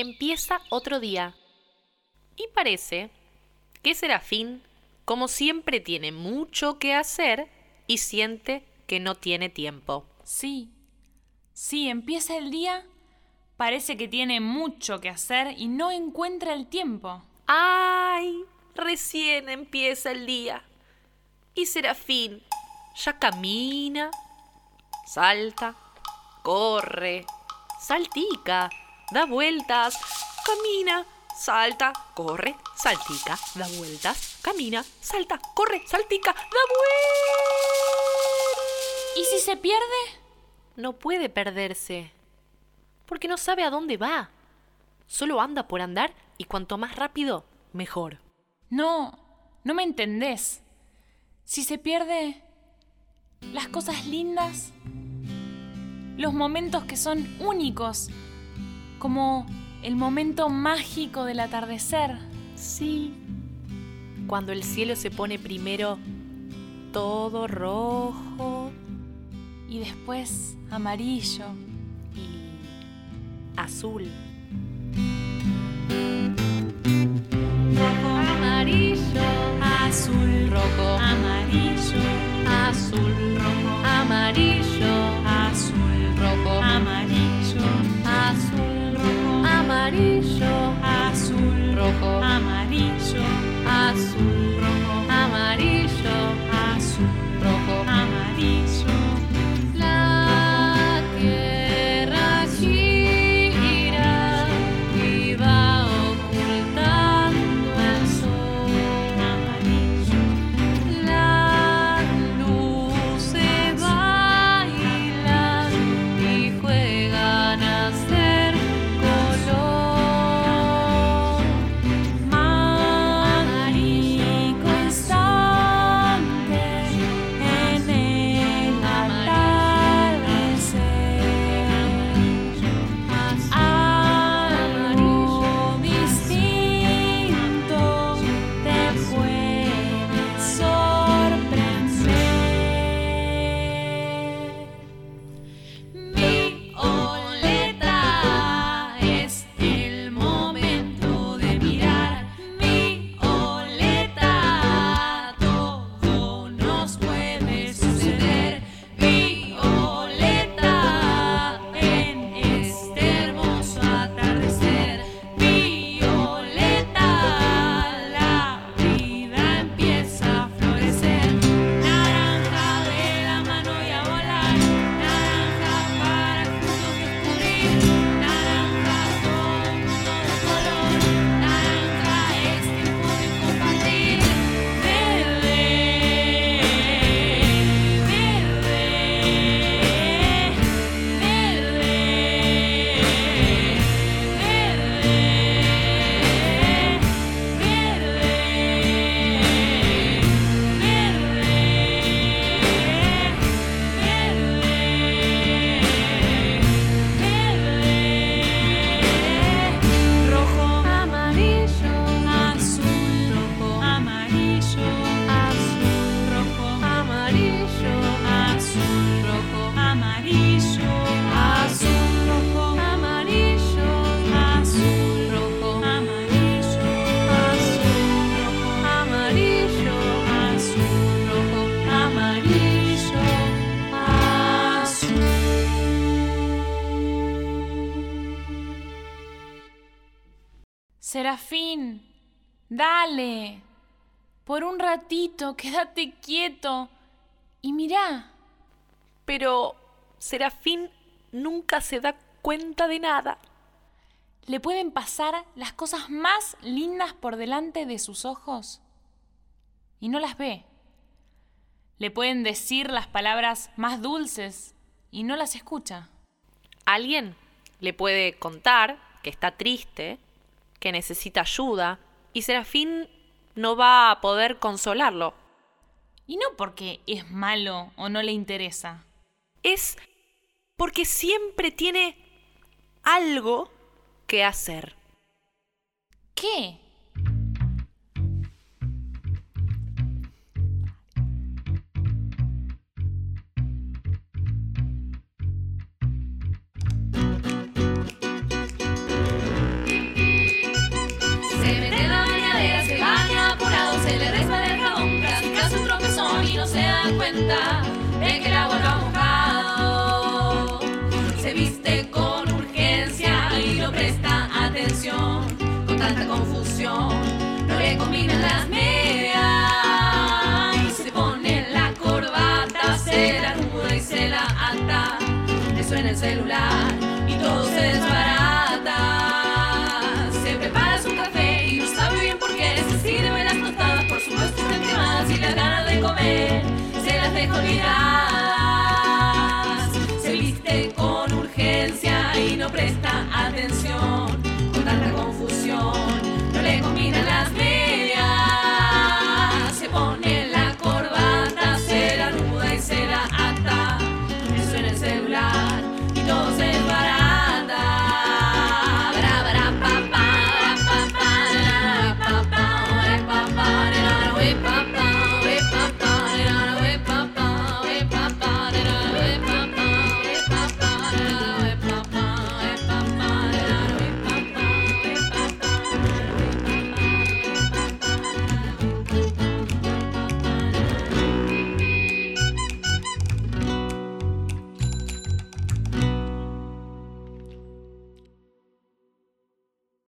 empieza otro día. Y parece que Serafín, como siempre, tiene mucho que hacer y siente que no tiene tiempo. Sí, sí, empieza el día, parece que tiene mucho que hacer y no encuentra el tiempo. ¡Ay! Recién empieza el día. Y Serafín ya camina, salta, corre, saltica, da vueltas, camina, salta, corre, saltica, da vueltas, camina, salta, corre, saltica, da vueltas. ¿Y si se pierde? No puede perderse, porque no sabe a dónde va. Solo anda por andar y cuanto más rápido, mejor. No, no me entendés. Si se pierde las cosas lindas, los momentos que son únicos, como el momento mágico del atardecer. Sí, cuando el cielo se pone primero todo rojo y después amarillo y azul. Serafín, dale. Por un ratito, quédate quieto. Y mirá, Pero Serafín nunca se da cuenta de nada. le pueden pasar las cosas más lindas por delante de sus ojos y no las ve. Le pueden decir las palabras más dulces y no las escucha. Alguien le puede contar que está triste, que necesita ayuda, y Serafín no va a poder consolarlo. Y no porque es malo o no le interesa. Es porque siempre tiene algo que hacer. ¿Qué? Tanta de que el agua lo ha mojado. Se viste con urgencia y no presta atención. Con tanta confusión, no le combinan las medias. Y se pone la corbata, se la nuda y se la ata. Le suena el celular y todo se desbarata. Se viste con urgencia y no presta atención.